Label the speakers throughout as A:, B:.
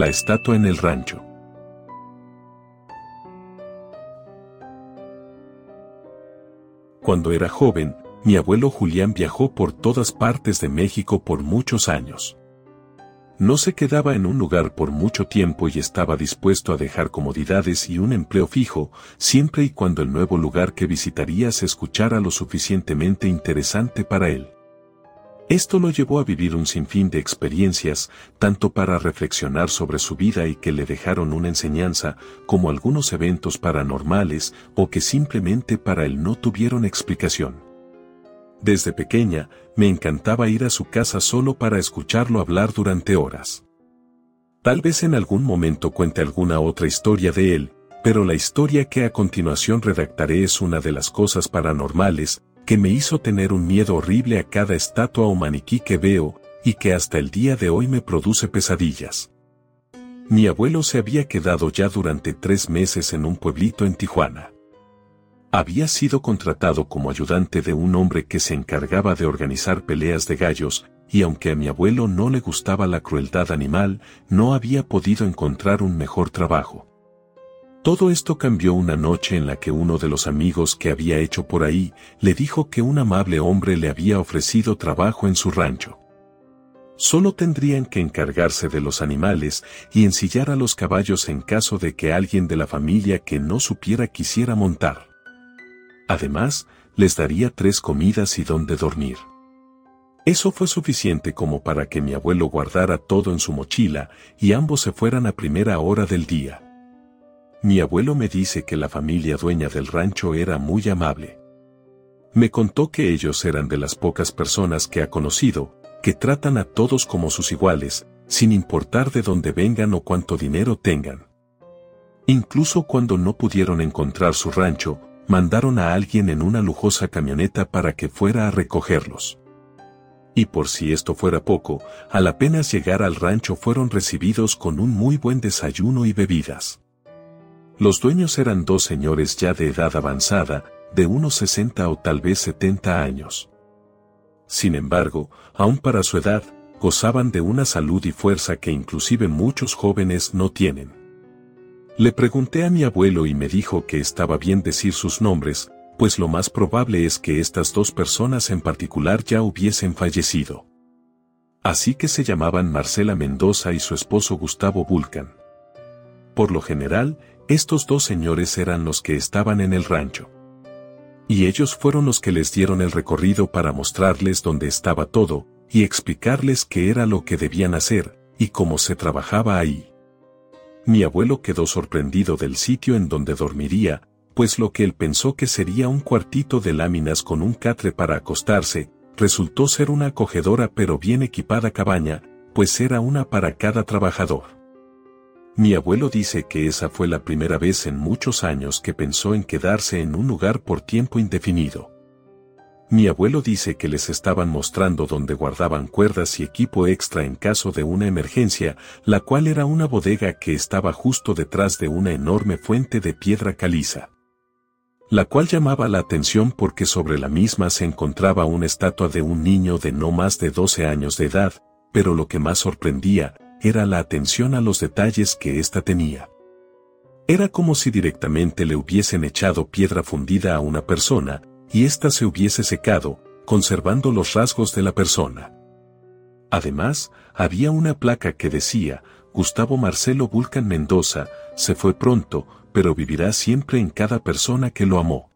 A: La estatua en el rancho. Cuando era joven, mi abuelo Julián viajó por todas partes de México por muchos años. No se quedaba en un lugar por mucho tiempo y estaba dispuesto a dejar comodidades y un empleo fijo, siempre y cuando el nuevo lugar que visitaría se escuchara lo suficientemente interesante para él. Esto lo llevó a vivir un sinfín de experiencias, tanto para reflexionar sobre su vida y que le dejaron una enseñanza, como algunos eventos paranormales o que simplemente para él no tuvieron explicación. Desde pequeña, me encantaba ir a su casa solo para escucharlo hablar durante horas. Tal vez en algún momento cuente alguna otra historia de él, pero la historia que a continuación redactaré es una de las cosas paranormales que me hizo tener un miedo horrible a cada estatua o maniquí que veo, y que hasta el día de hoy me produce pesadillas. Mi abuelo se había quedado ya durante tres meses en un pueblito en Tijuana. Había sido contratado como ayudante de un hombre que se encargaba de organizar peleas de gallos, y aunque a mi abuelo no le gustaba la crueldad animal, no había podido encontrar un mejor trabajo. Todo esto cambió una noche en la que uno de los amigos que había hecho por ahí le dijo que un amable hombre le había ofrecido trabajo en su rancho. Solo tendrían que encargarse de los animales y ensillar a los caballos en caso de que alguien de la familia que no supiera quisiera montar. Además, les daría tres comidas y donde dormir. Eso fue suficiente como para que mi abuelo guardara todo en su mochila y ambos se fueran a primera hora del día. Mi abuelo me dice que la familia dueña del rancho era muy amable. Me contó que ellos eran de las pocas personas que ha conocido, que tratan a todos como sus iguales, sin importar de dónde vengan o cuánto dinero tengan. Incluso cuando no pudieron encontrar su rancho, mandaron a alguien en una lujosa camioneta para que fuera a recogerlos. Y por si esto fuera poco, al apenas llegar al rancho fueron recibidos con un muy buen desayuno y bebidas. Los dueños eran dos señores ya de edad avanzada, de unos 60 o tal vez 70 años. Sin embargo, aun para su edad, gozaban de una salud y fuerza que inclusive muchos jóvenes no tienen. Le pregunté a mi abuelo y me dijo que estaba bien decir sus nombres, pues lo más probable es que estas dos personas en particular ya hubiesen fallecido. Así que se llamaban Marcela Mendoza y su esposo Gustavo Vulcan. Por lo general, estos dos señores eran los que estaban en el rancho. Y ellos fueron los que les dieron el recorrido para mostrarles dónde estaba todo, y explicarles qué era lo que debían hacer, y cómo se trabajaba ahí. Mi abuelo quedó sorprendido del sitio en donde dormiría, pues lo que él pensó que sería un cuartito de láminas con un catre para acostarse, resultó ser una acogedora pero bien equipada cabaña, pues era una para cada trabajador. Mi abuelo dice que esa fue la primera vez en muchos años que pensó en quedarse en un lugar por tiempo indefinido. Mi abuelo dice que les estaban mostrando donde guardaban cuerdas y equipo extra en caso de una emergencia, la cual era una bodega que estaba justo detrás de una enorme fuente de piedra caliza. La cual llamaba la atención porque sobre la misma se encontraba una estatua de un niño de no más de 12 años de edad, pero lo que más sorprendía era la atención a los detalles que ésta tenía. Era como si directamente le hubiesen echado piedra fundida a una persona, y ésta se hubiese secado, conservando los rasgos de la persona. Además, había una placa que decía, Gustavo Marcelo Vulcan Mendoza, se fue pronto, pero vivirá siempre en cada persona que lo amó.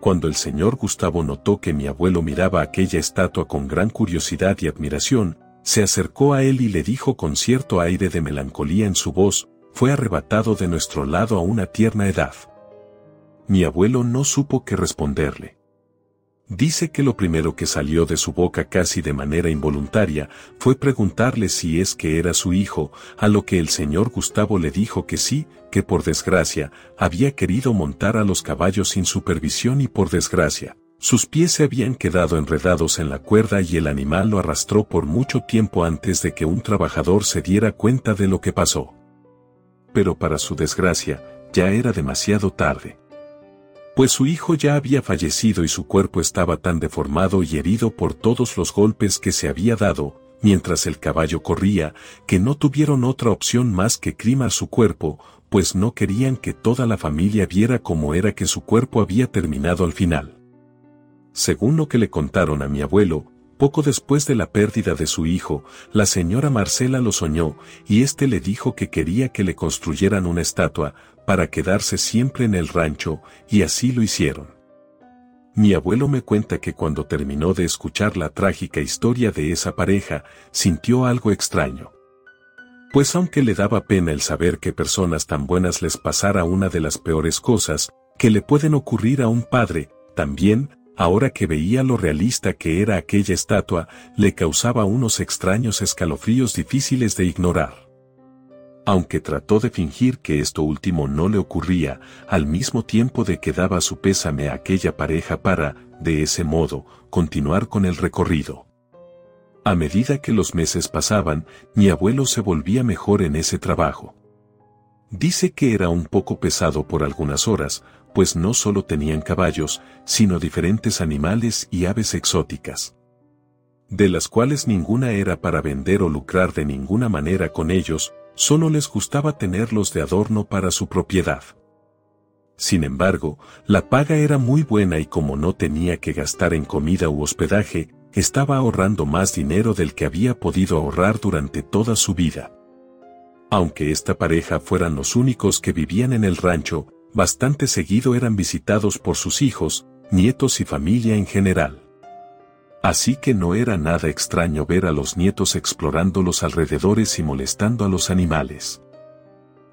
A: Cuando el señor Gustavo notó que mi abuelo miraba aquella estatua con gran curiosidad y admiración, se acercó a él y le dijo con cierto aire de melancolía en su voz, fue arrebatado de nuestro lado a una tierna edad. Mi abuelo no supo qué responderle. Dice que lo primero que salió de su boca casi de manera involuntaria fue preguntarle si es que era su hijo, a lo que el señor Gustavo le dijo que sí, que por desgracia había querido montar a los caballos sin supervisión y por desgracia, sus pies se habían quedado enredados en la cuerda y el animal lo arrastró por mucho tiempo antes de que un trabajador se diera cuenta de lo que pasó. Pero para su desgracia, ya era demasiado tarde pues su hijo ya había fallecido y su cuerpo estaba tan deformado y herido por todos los golpes que se había dado, mientras el caballo corría, que no tuvieron otra opción más que crimar su cuerpo, pues no querían que toda la familia viera cómo era que su cuerpo había terminado al final. Según lo que le contaron a mi abuelo, poco después de la pérdida de su hijo, la señora Marcela lo soñó, y éste le dijo que quería que le construyeran una estatua, para quedarse siempre en el rancho, y así lo hicieron. Mi abuelo me cuenta que cuando terminó de escuchar la trágica historia de esa pareja, sintió algo extraño. Pues aunque le daba pena el saber que personas tan buenas les pasara una de las peores cosas que le pueden ocurrir a un padre, también, ahora que veía lo realista que era aquella estatua, le causaba unos extraños escalofríos difíciles de ignorar. Aunque trató de fingir que esto último no le ocurría, al mismo tiempo de que daba su pésame a aquella pareja para, de ese modo, continuar con el recorrido. A medida que los meses pasaban, mi abuelo se volvía mejor en ese trabajo. Dice que era un poco pesado por algunas horas, pues no solo tenían caballos, sino diferentes animales y aves exóticas. De las cuales ninguna era para vender o lucrar de ninguna manera con ellos, solo les gustaba tenerlos de adorno para su propiedad. Sin embargo, la paga era muy buena y como no tenía que gastar en comida u hospedaje, estaba ahorrando más dinero del que había podido ahorrar durante toda su vida. Aunque esta pareja fueran los únicos que vivían en el rancho, bastante seguido eran visitados por sus hijos, nietos y familia en general. Así que no era nada extraño ver a los nietos explorando los alrededores y molestando a los animales.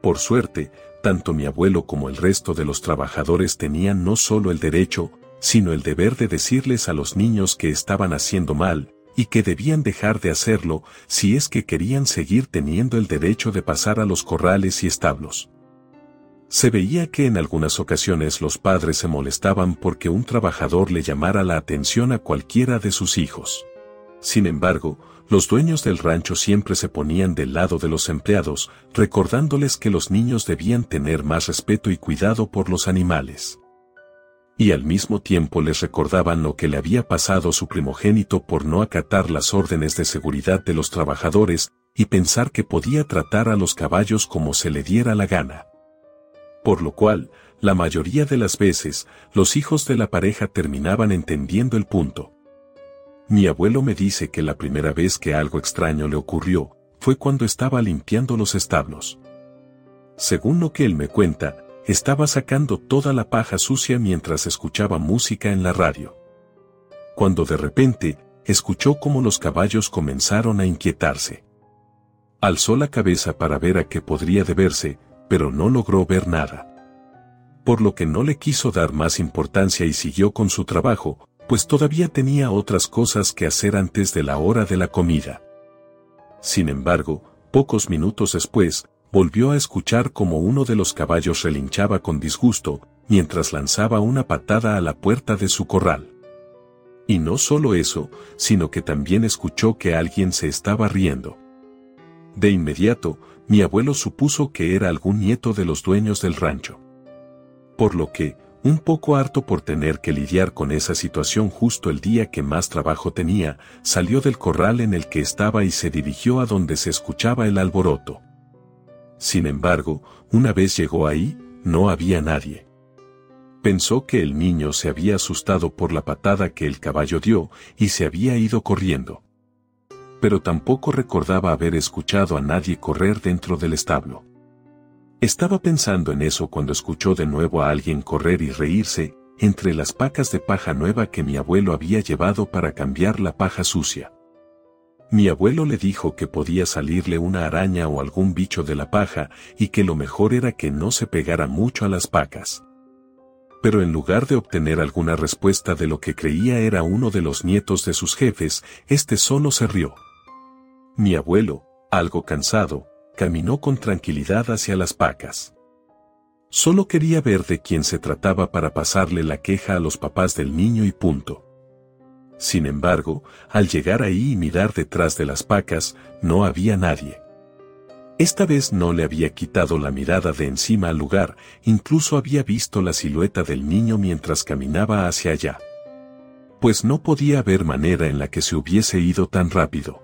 A: Por suerte, tanto mi abuelo como el resto de los trabajadores tenían no solo el derecho, sino el deber de decirles a los niños que estaban haciendo mal, y que debían dejar de hacerlo si es que querían seguir teniendo el derecho de pasar a los corrales y establos. Se veía que en algunas ocasiones los padres se molestaban porque un trabajador le llamara la atención a cualquiera de sus hijos. Sin embargo, los dueños del rancho siempre se ponían del lado de los empleados, recordándoles que los niños debían tener más respeto y cuidado por los animales. Y al mismo tiempo les recordaban lo que le había pasado su primogénito por no acatar las órdenes de seguridad de los trabajadores y pensar que podía tratar a los caballos como se le diera la gana por lo cual, la mayoría de las veces, los hijos de la pareja terminaban entendiendo el punto. Mi abuelo me dice que la primera vez que algo extraño le ocurrió, fue cuando estaba limpiando los establos. Según lo que él me cuenta, estaba sacando toda la paja sucia mientras escuchaba música en la radio. Cuando de repente, escuchó cómo los caballos comenzaron a inquietarse. Alzó la cabeza para ver a qué podría deberse, pero no logró ver nada. Por lo que no le quiso dar más importancia y siguió con su trabajo, pues todavía tenía otras cosas que hacer antes de la hora de la comida. Sin embargo, pocos minutos después, volvió a escuchar como uno de los caballos relinchaba con disgusto, mientras lanzaba una patada a la puerta de su corral. Y no solo eso, sino que también escuchó que alguien se estaba riendo. De inmediato, mi abuelo supuso que era algún nieto de los dueños del rancho. Por lo que, un poco harto por tener que lidiar con esa situación justo el día que más trabajo tenía, salió del corral en el que estaba y se dirigió a donde se escuchaba el alboroto. Sin embargo, una vez llegó ahí, no había nadie. Pensó que el niño se había asustado por la patada que el caballo dio y se había ido corriendo. Pero tampoco recordaba haber escuchado a nadie correr dentro del establo. Estaba pensando en eso cuando escuchó de nuevo a alguien correr y reírse, entre las pacas de paja nueva que mi abuelo había llevado para cambiar la paja sucia. Mi abuelo le dijo que podía salirle una araña o algún bicho de la paja y que lo mejor era que no se pegara mucho a las pacas. Pero en lugar de obtener alguna respuesta de lo que creía era uno de los nietos de sus jefes, este solo se rió. Mi abuelo, algo cansado, caminó con tranquilidad hacia las pacas. Solo quería ver de quién se trataba para pasarle la queja a los papás del niño y punto. Sin embargo, al llegar ahí y mirar detrás de las pacas, no había nadie. Esta vez no le había quitado la mirada de encima al lugar, incluso había visto la silueta del niño mientras caminaba hacia allá. Pues no podía haber manera en la que se hubiese ido tan rápido.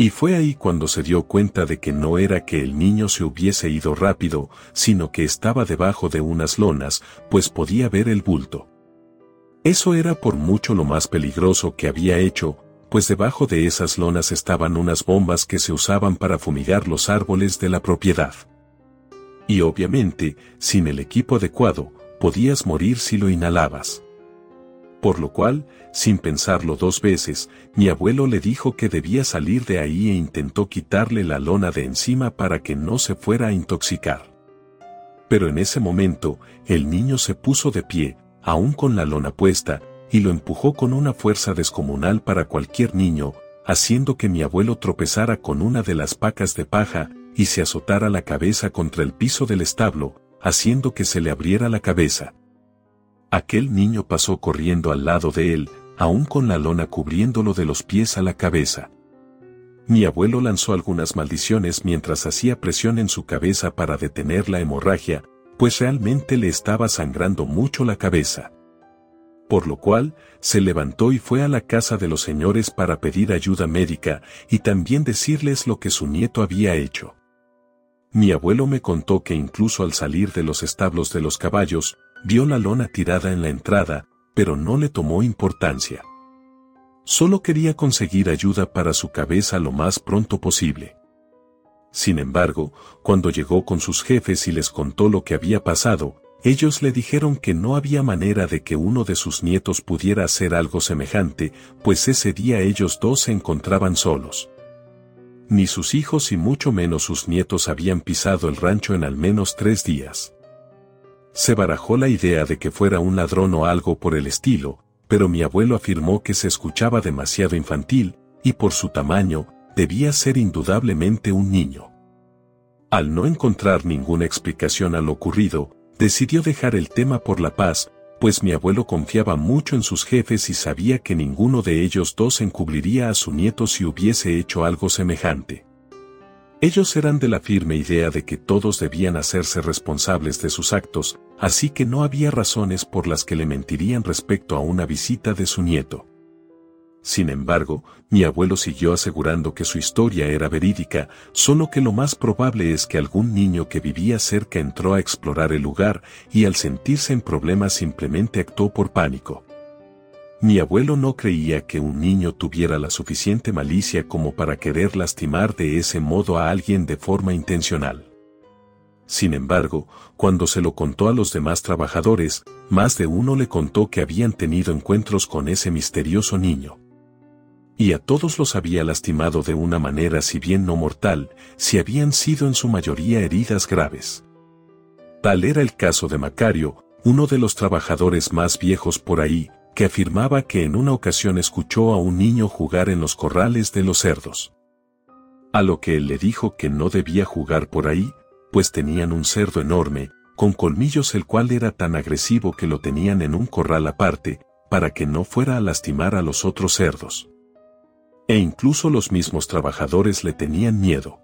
A: Y fue ahí cuando se dio cuenta de que no era que el niño se hubiese ido rápido, sino que estaba debajo de unas lonas, pues podía ver el bulto. Eso era por mucho lo más peligroso que había hecho, pues debajo de esas lonas estaban unas bombas que se usaban para fumigar los árboles de la propiedad. Y obviamente, sin el equipo adecuado, podías morir si lo inhalabas por lo cual, sin pensarlo dos veces, mi abuelo le dijo que debía salir de ahí e intentó quitarle la lona de encima para que no se fuera a intoxicar. Pero en ese momento, el niño se puso de pie, aún con la lona puesta, y lo empujó con una fuerza descomunal para cualquier niño, haciendo que mi abuelo tropezara con una de las pacas de paja y se azotara la cabeza contra el piso del establo, haciendo que se le abriera la cabeza. Aquel niño pasó corriendo al lado de él, aún con la lona cubriéndolo de los pies a la cabeza. Mi abuelo lanzó algunas maldiciones mientras hacía presión en su cabeza para detener la hemorragia, pues realmente le estaba sangrando mucho la cabeza. Por lo cual, se levantó y fue a la casa de los señores para pedir ayuda médica y también decirles lo que su nieto había hecho. Mi abuelo me contó que incluso al salir de los establos de los caballos, Vio la lona tirada en la entrada, pero no le tomó importancia. Solo quería conseguir ayuda para su cabeza lo más pronto posible. Sin embargo, cuando llegó con sus jefes y les contó lo que había pasado, ellos le dijeron que no había manera de que uno de sus nietos pudiera hacer algo semejante, pues ese día ellos dos se encontraban solos. Ni sus hijos y mucho menos sus nietos habían pisado el rancho en al menos tres días. Se barajó la idea de que fuera un ladrón o algo por el estilo, pero mi abuelo afirmó que se escuchaba demasiado infantil, y por su tamaño, debía ser indudablemente un niño. Al no encontrar ninguna explicación a lo ocurrido, decidió dejar el tema por la paz, pues mi abuelo confiaba mucho en sus jefes y sabía que ninguno de ellos dos encubriría a su nieto si hubiese hecho algo semejante. Ellos eran de la firme idea de que todos debían hacerse responsables de sus actos, así que no había razones por las que le mentirían respecto a una visita de su nieto. Sin embargo, mi abuelo siguió asegurando que su historia era verídica, solo que lo más probable es que algún niño que vivía cerca entró a explorar el lugar y al sentirse en problemas simplemente actuó por pánico. Mi abuelo no creía que un niño tuviera la suficiente malicia como para querer lastimar de ese modo a alguien de forma intencional. Sin embargo, cuando se lo contó a los demás trabajadores, más de uno le contó que habían tenido encuentros con ese misterioso niño. Y a todos los había lastimado de una manera si bien no mortal, si habían sido en su mayoría heridas graves. Tal era el caso de Macario, uno de los trabajadores más viejos por ahí, que afirmaba que en una ocasión escuchó a un niño jugar en los corrales de los cerdos. A lo que él le dijo que no debía jugar por ahí, pues tenían un cerdo enorme, con colmillos el cual era tan agresivo que lo tenían en un corral aparte, para que no fuera a lastimar a los otros cerdos. E incluso los mismos trabajadores le tenían miedo.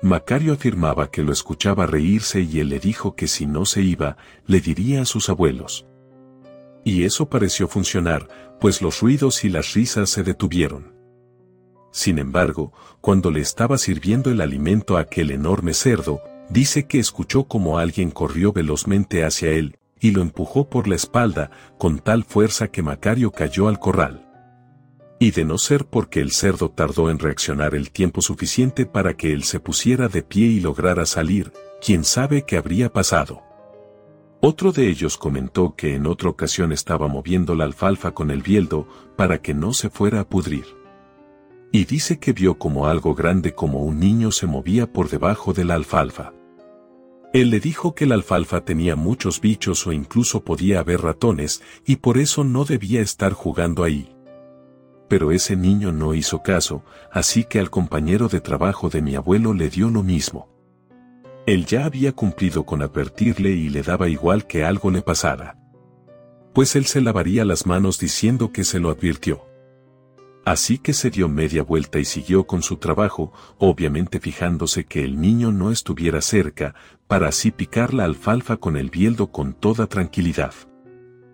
A: Macario afirmaba que lo escuchaba reírse y él le dijo que si no se iba, le diría a sus abuelos. Y eso pareció funcionar, pues los ruidos y las risas se detuvieron. Sin embargo, cuando le estaba sirviendo el alimento a aquel enorme cerdo, dice que escuchó como alguien corrió velozmente hacia él, y lo empujó por la espalda con tal fuerza que Macario cayó al corral. Y de no ser porque el cerdo tardó en reaccionar el tiempo suficiente para que él se pusiera de pie y lograra salir, quién sabe qué habría pasado. Otro de ellos comentó que en otra ocasión estaba moviendo la alfalfa con el bieldo para que no se fuera a pudrir. Y dice que vio como algo grande como un niño se movía por debajo de la alfalfa. Él le dijo que la alfalfa tenía muchos bichos o incluso podía haber ratones y por eso no debía estar jugando ahí. Pero ese niño no hizo caso, así que al compañero de trabajo de mi abuelo le dio lo mismo. Él ya había cumplido con advertirle y le daba igual que algo le pasara. Pues él se lavaría las manos diciendo que se lo advirtió. Así que se dio media vuelta y siguió con su trabajo, obviamente fijándose que el niño no estuviera cerca, para así picar la alfalfa con el bieldo con toda tranquilidad.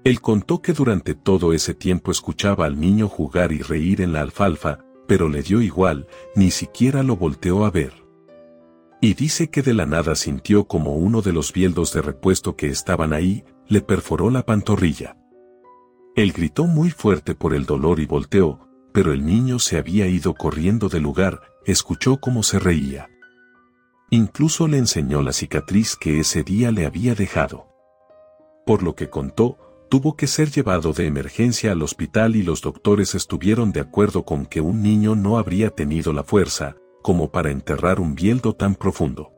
A: Él contó que durante todo ese tiempo escuchaba al niño jugar y reír en la alfalfa, pero le dio igual, ni siquiera lo volteó a ver. Y dice que de la nada sintió como uno de los bieldos de repuesto que estaban ahí, le perforó la pantorrilla. Él gritó muy fuerte por el dolor y volteó, pero el niño se había ido corriendo del lugar, escuchó cómo se reía. Incluso le enseñó la cicatriz que ese día le había dejado. Por lo que contó, tuvo que ser llevado de emergencia al hospital y los doctores estuvieron de acuerdo con que un niño no habría tenido la fuerza, como para enterrar un bieldo tan profundo.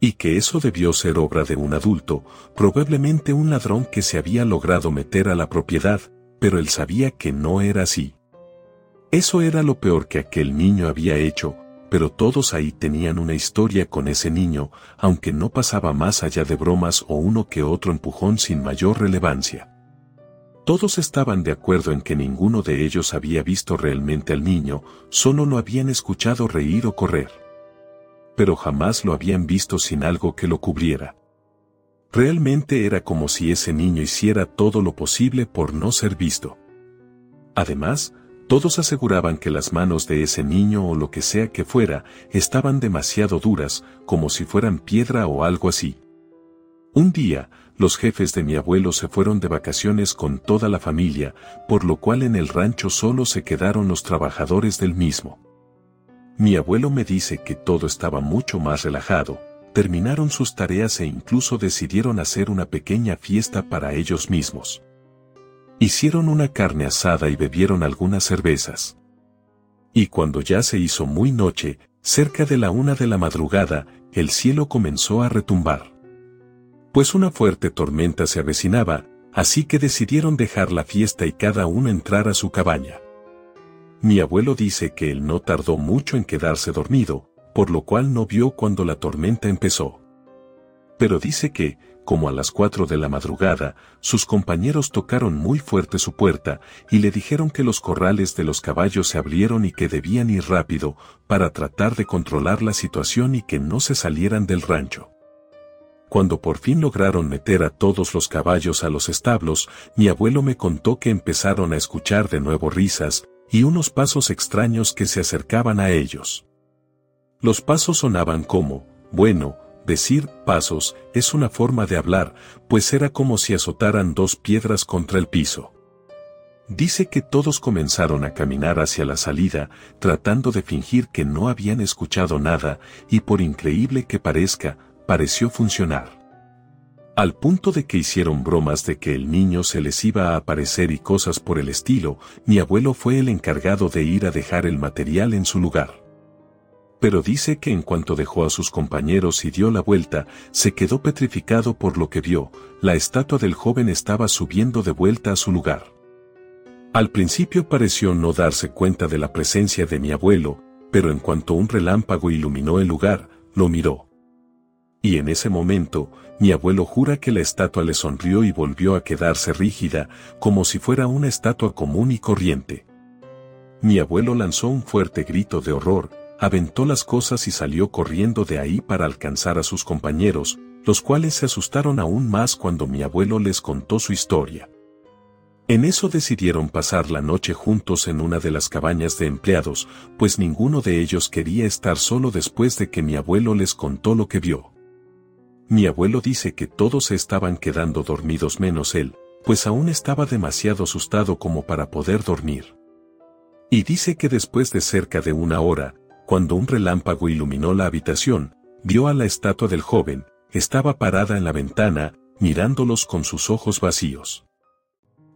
A: Y que eso debió ser obra de un adulto, probablemente un ladrón que se había logrado meter a la propiedad, pero él sabía que no era así. Eso era lo peor que aquel niño había hecho, pero todos ahí tenían una historia con ese niño, aunque no pasaba más allá de bromas o uno que otro empujón sin mayor relevancia. Todos estaban de acuerdo en que ninguno de ellos había visto realmente al niño, solo lo habían escuchado reír o correr. Pero jamás lo habían visto sin algo que lo cubriera. Realmente era como si ese niño hiciera todo lo posible por no ser visto. Además, todos aseguraban que las manos de ese niño o lo que sea que fuera estaban demasiado duras, como si fueran piedra o algo así. Un día, los jefes de mi abuelo se fueron de vacaciones con toda la familia, por lo cual en el rancho solo se quedaron los trabajadores del mismo. Mi abuelo me dice que todo estaba mucho más relajado, terminaron sus tareas e incluso decidieron hacer una pequeña fiesta para ellos mismos. Hicieron una carne asada y bebieron algunas cervezas. Y cuando ya se hizo muy noche, cerca de la una de la madrugada, el cielo comenzó a retumbar pues una fuerte tormenta se avecinaba, así que decidieron dejar la fiesta y cada uno entrar a su cabaña. Mi abuelo dice que él no tardó mucho en quedarse dormido, por lo cual no vio cuando la tormenta empezó. Pero dice que, como a las cuatro de la madrugada, sus compañeros tocaron muy fuerte su puerta y le dijeron que los corrales de los caballos se abrieron y que debían ir rápido para tratar de controlar la situación y que no se salieran del rancho. Cuando por fin lograron meter a todos los caballos a los establos, mi abuelo me contó que empezaron a escuchar de nuevo risas y unos pasos extraños que se acercaban a ellos. Los pasos sonaban como, bueno, decir pasos es una forma de hablar, pues era como si azotaran dos piedras contra el piso. Dice que todos comenzaron a caminar hacia la salida, tratando de fingir que no habían escuchado nada, y por increíble que parezca, pareció funcionar. Al punto de que hicieron bromas de que el niño se les iba a aparecer y cosas por el estilo, mi abuelo fue el encargado de ir a dejar el material en su lugar. Pero dice que en cuanto dejó a sus compañeros y dio la vuelta, se quedó petrificado por lo que vio, la estatua del joven estaba subiendo de vuelta a su lugar. Al principio pareció no darse cuenta de la presencia de mi abuelo, pero en cuanto un relámpago iluminó el lugar, lo miró. Y en ese momento, mi abuelo jura que la estatua le sonrió y volvió a quedarse rígida, como si fuera una estatua común y corriente. Mi abuelo lanzó un fuerte grito de horror, aventó las cosas y salió corriendo de ahí para alcanzar a sus compañeros, los cuales se asustaron aún más cuando mi abuelo les contó su historia. En eso decidieron pasar la noche juntos en una de las cabañas de empleados, pues ninguno de ellos quería estar solo después de que mi abuelo les contó lo que vio. Mi abuelo dice que todos se estaban quedando dormidos menos él, pues aún estaba demasiado asustado como para poder dormir. Y dice que después de cerca de una hora, cuando un relámpago iluminó la habitación, vio a la estatua del joven, estaba parada en la ventana, mirándolos con sus ojos vacíos.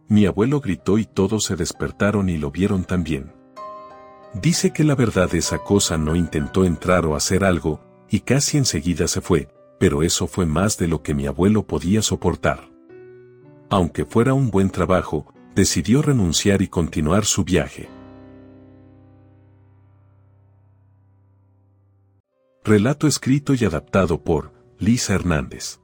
A: Mi abuelo gritó y todos se despertaron y lo vieron también. Dice que la verdad esa cosa no intentó entrar o hacer algo, y casi enseguida se fue, pero eso fue más de lo que mi abuelo podía soportar. Aunque fuera un buen trabajo, decidió renunciar y continuar su viaje. Relato escrito y adaptado por Lisa Hernández.